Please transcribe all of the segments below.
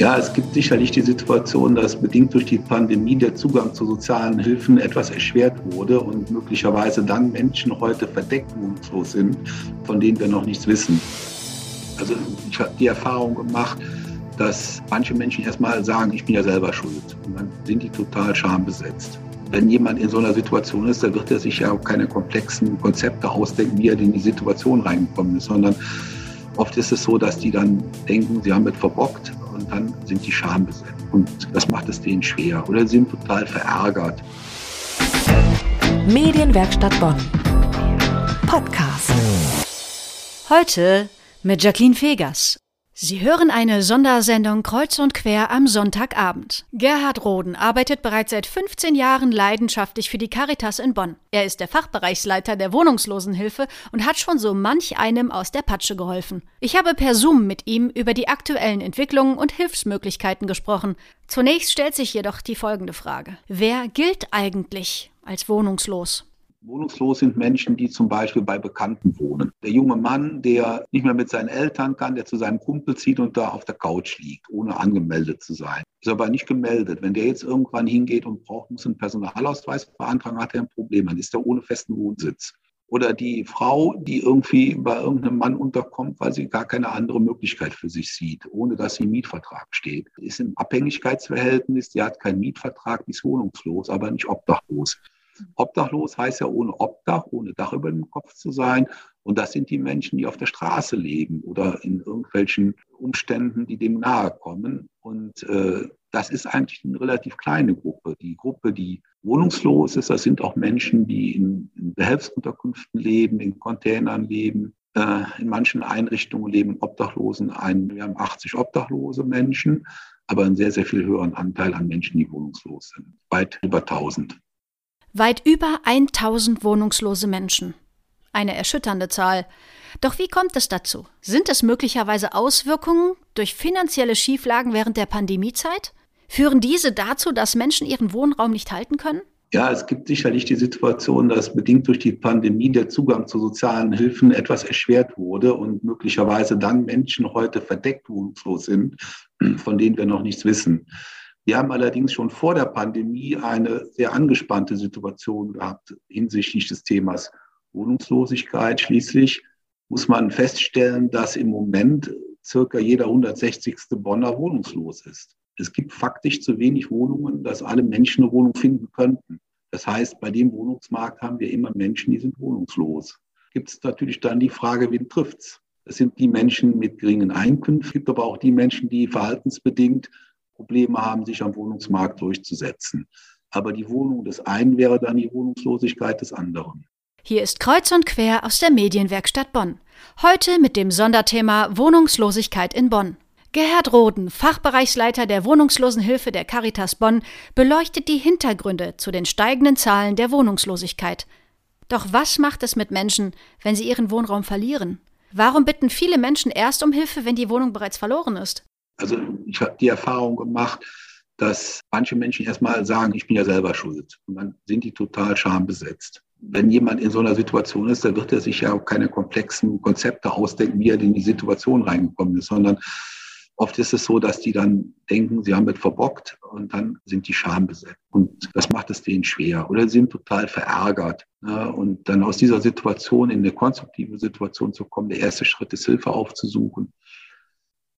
Ja, es gibt sicherlich die Situation, dass bedingt durch die Pandemie der Zugang zu sozialen Hilfen etwas erschwert wurde und möglicherweise dann Menschen heute verdeckt wohnungslos sind, von denen wir noch nichts wissen. Also ich habe die Erfahrung gemacht, dass manche Menschen erstmal sagen, ich bin ja selber schuld. Und dann sind die total schambesetzt. Wenn jemand in so einer Situation ist, dann wird er sich ja auch keine komplexen Konzepte ausdenken, wie er in die Situation reingekommen ist, sondern oft ist es so, dass die dann denken, sie haben es verbockt und dann sind die schambesetzt. Und das macht es denen schwer oder sie sind total verärgert. Medienwerkstatt Bonn. Podcast. Heute mit Jacqueline Fegers. Sie hören eine Sondersendung Kreuz und Quer am Sonntagabend. Gerhard Roden arbeitet bereits seit 15 Jahren leidenschaftlich für die Caritas in Bonn. Er ist der Fachbereichsleiter der Wohnungslosenhilfe und hat schon so manch einem aus der Patsche geholfen. Ich habe per Zoom mit ihm über die aktuellen Entwicklungen und Hilfsmöglichkeiten gesprochen. Zunächst stellt sich jedoch die folgende Frage. Wer gilt eigentlich als wohnungslos? Wohnungslos sind Menschen, die zum Beispiel bei Bekannten wohnen. Der junge Mann, der nicht mehr mit seinen Eltern kann, der zu seinem Kumpel zieht und da auf der Couch liegt, ohne angemeldet zu sein. Ist aber nicht gemeldet. Wenn der jetzt irgendwann hingeht und braucht, muss einen Personalausweis beantragen, hat er ein Problem. Dann ist er ohne festen Wohnsitz. Oder die Frau, die irgendwie bei irgendeinem Mann unterkommt, weil sie gar keine andere Möglichkeit für sich sieht, ohne dass sie im Mietvertrag steht. Ist im Abhängigkeitsverhältnis, die hat keinen Mietvertrag, die ist wohnungslos, aber nicht obdachlos. Obdachlos heißt ja ohne Obdach, ohne Dach über dem Kopf zu sein. Und das sind die Menschen, die auf der Straße leben oder in irgendwelchen Umständen, die dem nahe kommen. Und äh, das ist eigentlich eine relativ kleine Gruppe. Die Gruppe, die wohnungslos ist, das sind auch Menschen, die in, in Behelfsunterkünften leben, in Containern leben, äh, in manchen Einrichtungen leben Obdachlosen ein. Wir haben 80 obdachlose Menschen, aber einen sehr, sehr viel höheren Anteil an Menschen, die wohnungslos sind. Weit über 1000. Weit über 1000 wohnungslose Menschen. Eine erschütternde Zahl. Doch wie kommt es dazu? Sind es möglicherweise Auswirkungen durch finanzielle Schieflagen während der Pandemiezeit? Führen diese dazu, dass Menschen ihren Wohnraum nicht halten können? Ja, es gibt sicherlich die Situation, dass bedingt durch die Pandemie der Zugang zu sozialen Hilfen etwas erschwert wurde und möglicherweise dann Menschen heute verdeckt wohnungslos sind, von denen wir noch nichts wissen. Wir haben allerdings schon vor der Pandemie eine sehr angespannte Situation gehabt hinsichtlich des Themas Wohnungslosigkeit. Schließlich muss man feststellen, dass im Moment circa jeder 160. Bonner wohnungslos ist. Es gibt faktisch zu wenig Wohnungen, dass alle Menschen eine Wohnung finden könnten. Das heißt, bei dem Wohnungsmarkt haben wir immer Menschen, die sind wohnungslos. Gibt es natürlich dann die Frage, wen trifft's? Das sind die Menschen mit geringen Einkünften, gibt aber auch die Menschen, die verhaltensbedingt Probleme haben, sich am Wohnungsmarkt durchzusetzen. Aber die Wohnung des einen wäre dann die Wohnungslosigkeit des anderen. Hier ist Kreuz und Quer aus der Medienwerkstatt Bonn. Heute mit dem Sonderthema Wohnungslosigkeit in Bonn. Gerhard Roden, Fachbereichsleiter der Wohnungslosenhilfe der Caritas Bonn, beleuchtet die Hintergründe zu den steigenden Zahlen der Wohnungslosigkeit. Doch was macht es mit Menschen, wenn sie ihren Wohnraum verlieren? Warum bitten viele Menschen erst um Hilfe, wenn die Wohnung bereits verloren ist? Also ich habe die Erfahrung gemacht, dass manche Menschen erstmal sagen, ich bin ja selber schuld. Und dann sind die total schambesetzt. Wenn jemand in so einer Situation ist, dann wird er sich ja auch keine komplexen Konzepte ausdenken, wie er in die Situation reingekommen ist, sondern oft ist es so, dass die dann denken, sie haben es verbockt und dann sind die schambesetzt. Und das macht es denen schwer oder sie sind total verärgert. Und dann aus dieser Situation in eine konstruktive Situation zu kommen, der erste Schritt ist, Hilfe aufzusuchen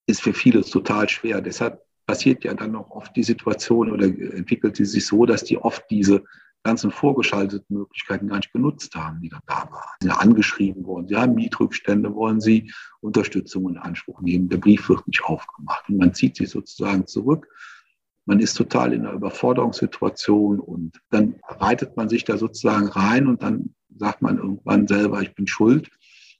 ist für viele total schwer. Deshalb passiert ja dann auch oft die Situation oder entwickelt sie sich so, dass die oft diese ganzen vorgeschalteten Möglichkeiten gar nicht genutzt haben, die dann da waren. Sie sind angeschrieben worden, sie haben Mietrückstände, wollen sie Unterstützung in Anspruch nehmen. Der Brief wird nicht aufgemacht und man zieht sich sozusagen zurück. Man ist total in einer Überforderungssituation und dann reitet man sich da sozusagen rein und dann sagt man irgendwann selber, ich bin schuld.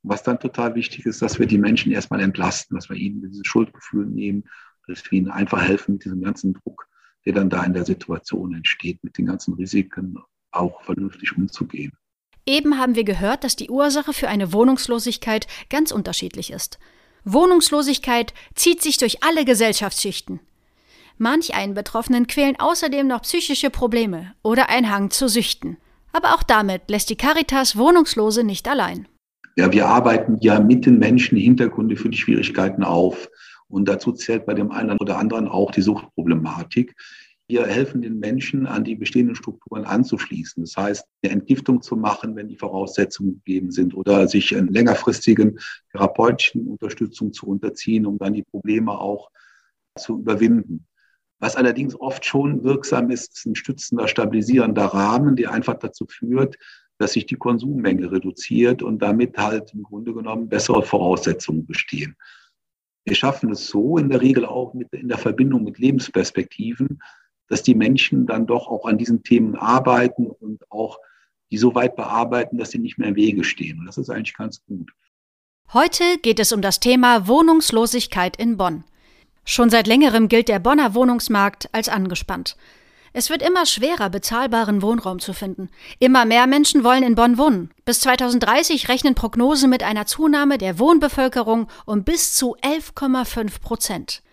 Was dann total wichtig ist, dass wir die Menschen erstmal entlasten, dass wir ihnen dieses Schuldgefühl nehmen, dass wir ihnen einfach helfen mit diesem ganzen Druck, der dann da in der Situation entsteht, mit den ganzen Risiken auch vernünftig umzugehen. Eben haben wir gehört, dass die Ursache für eine Wohnungslosigkeit ganz unterschiedlich ist. Wohnungslosigkeit zieht sich durch alle Gesellschaftsschichten. Manch einen Betroffenen quälen außerdem noch psychische Probleme oder ein Hang zu Süchten. Aber auch damit lässt die Caritas Wohnungslose nicht allein. Ja, wir arbeiten ja mit den Menschen Hintergründe für die Schwierigkeiten auf. Und dazu zählt bei dem einen oder anderen auch die Suchtproblematik. Wir helfen den Menschen, an die bestehenden Strukturen anzuschließen. Das heißt, eine Entgiftung zu machen, wenn die Voraussetzungen gegeben sind oder sich in längerfristigen therapeutischen Unterstützung zu unterziehen, um dann die Probleme auch zu überwinden. Was allerdings oft schon wirksam ist, ist ein stützender, stabilisierender Rahmen, der einfach dazu führt, dass sich die Konsummenge reduziert und damit halt im Grunde genommen bessere Voraussetzungen bestehen. Wir schaffen es so in der Regel auch mit, in der Verbindung mit Lebensperspektiven, dass die Menschen dann doch auch an diesen Themen arbeiten und auch die so weit bearbeiten, dass sie nicht mehr im Wege stehen. Und das ist eigentlich ganz gut. Heute geht es um das Thema Wohnungslosigkeit in Bonn. Schon seit längerem gilt der Bonner Wohnungsmarkt als angespannt. Es wird immer schwerer, bezahlbaren Wohnraum zu finden. Immer mehr Menschen wollen in Bonn wohnen. Bis 2030 rechnen Prognosen mit einer Zunahme der Wohnbevölkerung um bis zu 11,5 Prozent.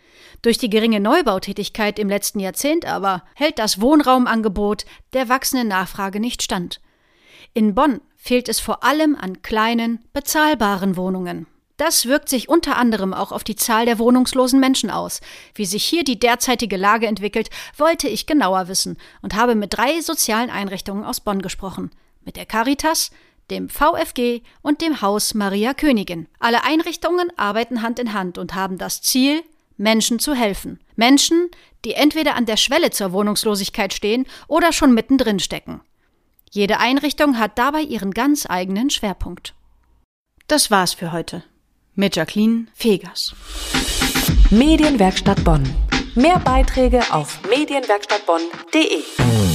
Durch die geringe Neubautätigkeit im letzten Jahrzehnt aber hält das Wohnraumangebot der wachsenden Nachfrage nicht stand. In Bonn fehlt es vor allem an kleinen, bezahlbaren Wohnungen. Das wirkt sich unter anderem auch auf die Zahl der wohnungslosen Menschen aus. Wie sich hier die derzeitige Lage entwickelt, wollte ich genauer wissen und habe mit drei sozialen Einrichtungen aus Bonn gesprochen. Mit der Caritas, dem VfG und dem Haus Maria Königin. Alle Einrichtungen arbeiten Hand in Hand und haben das Ziel, Menschen zu helfen. Menschen, die entweder an der Schwelle zur Wohnungslosigkeit stehen oder schon mittendrin stecken. Jede Einrichtung hat dabei ihren ganz eigenen Schwerpunkt. Das war's für heute mit Jacqueline Fegers. Medienwerkstatt Bonn. Mehr Beiträge auf medienwerkstattbonn.de.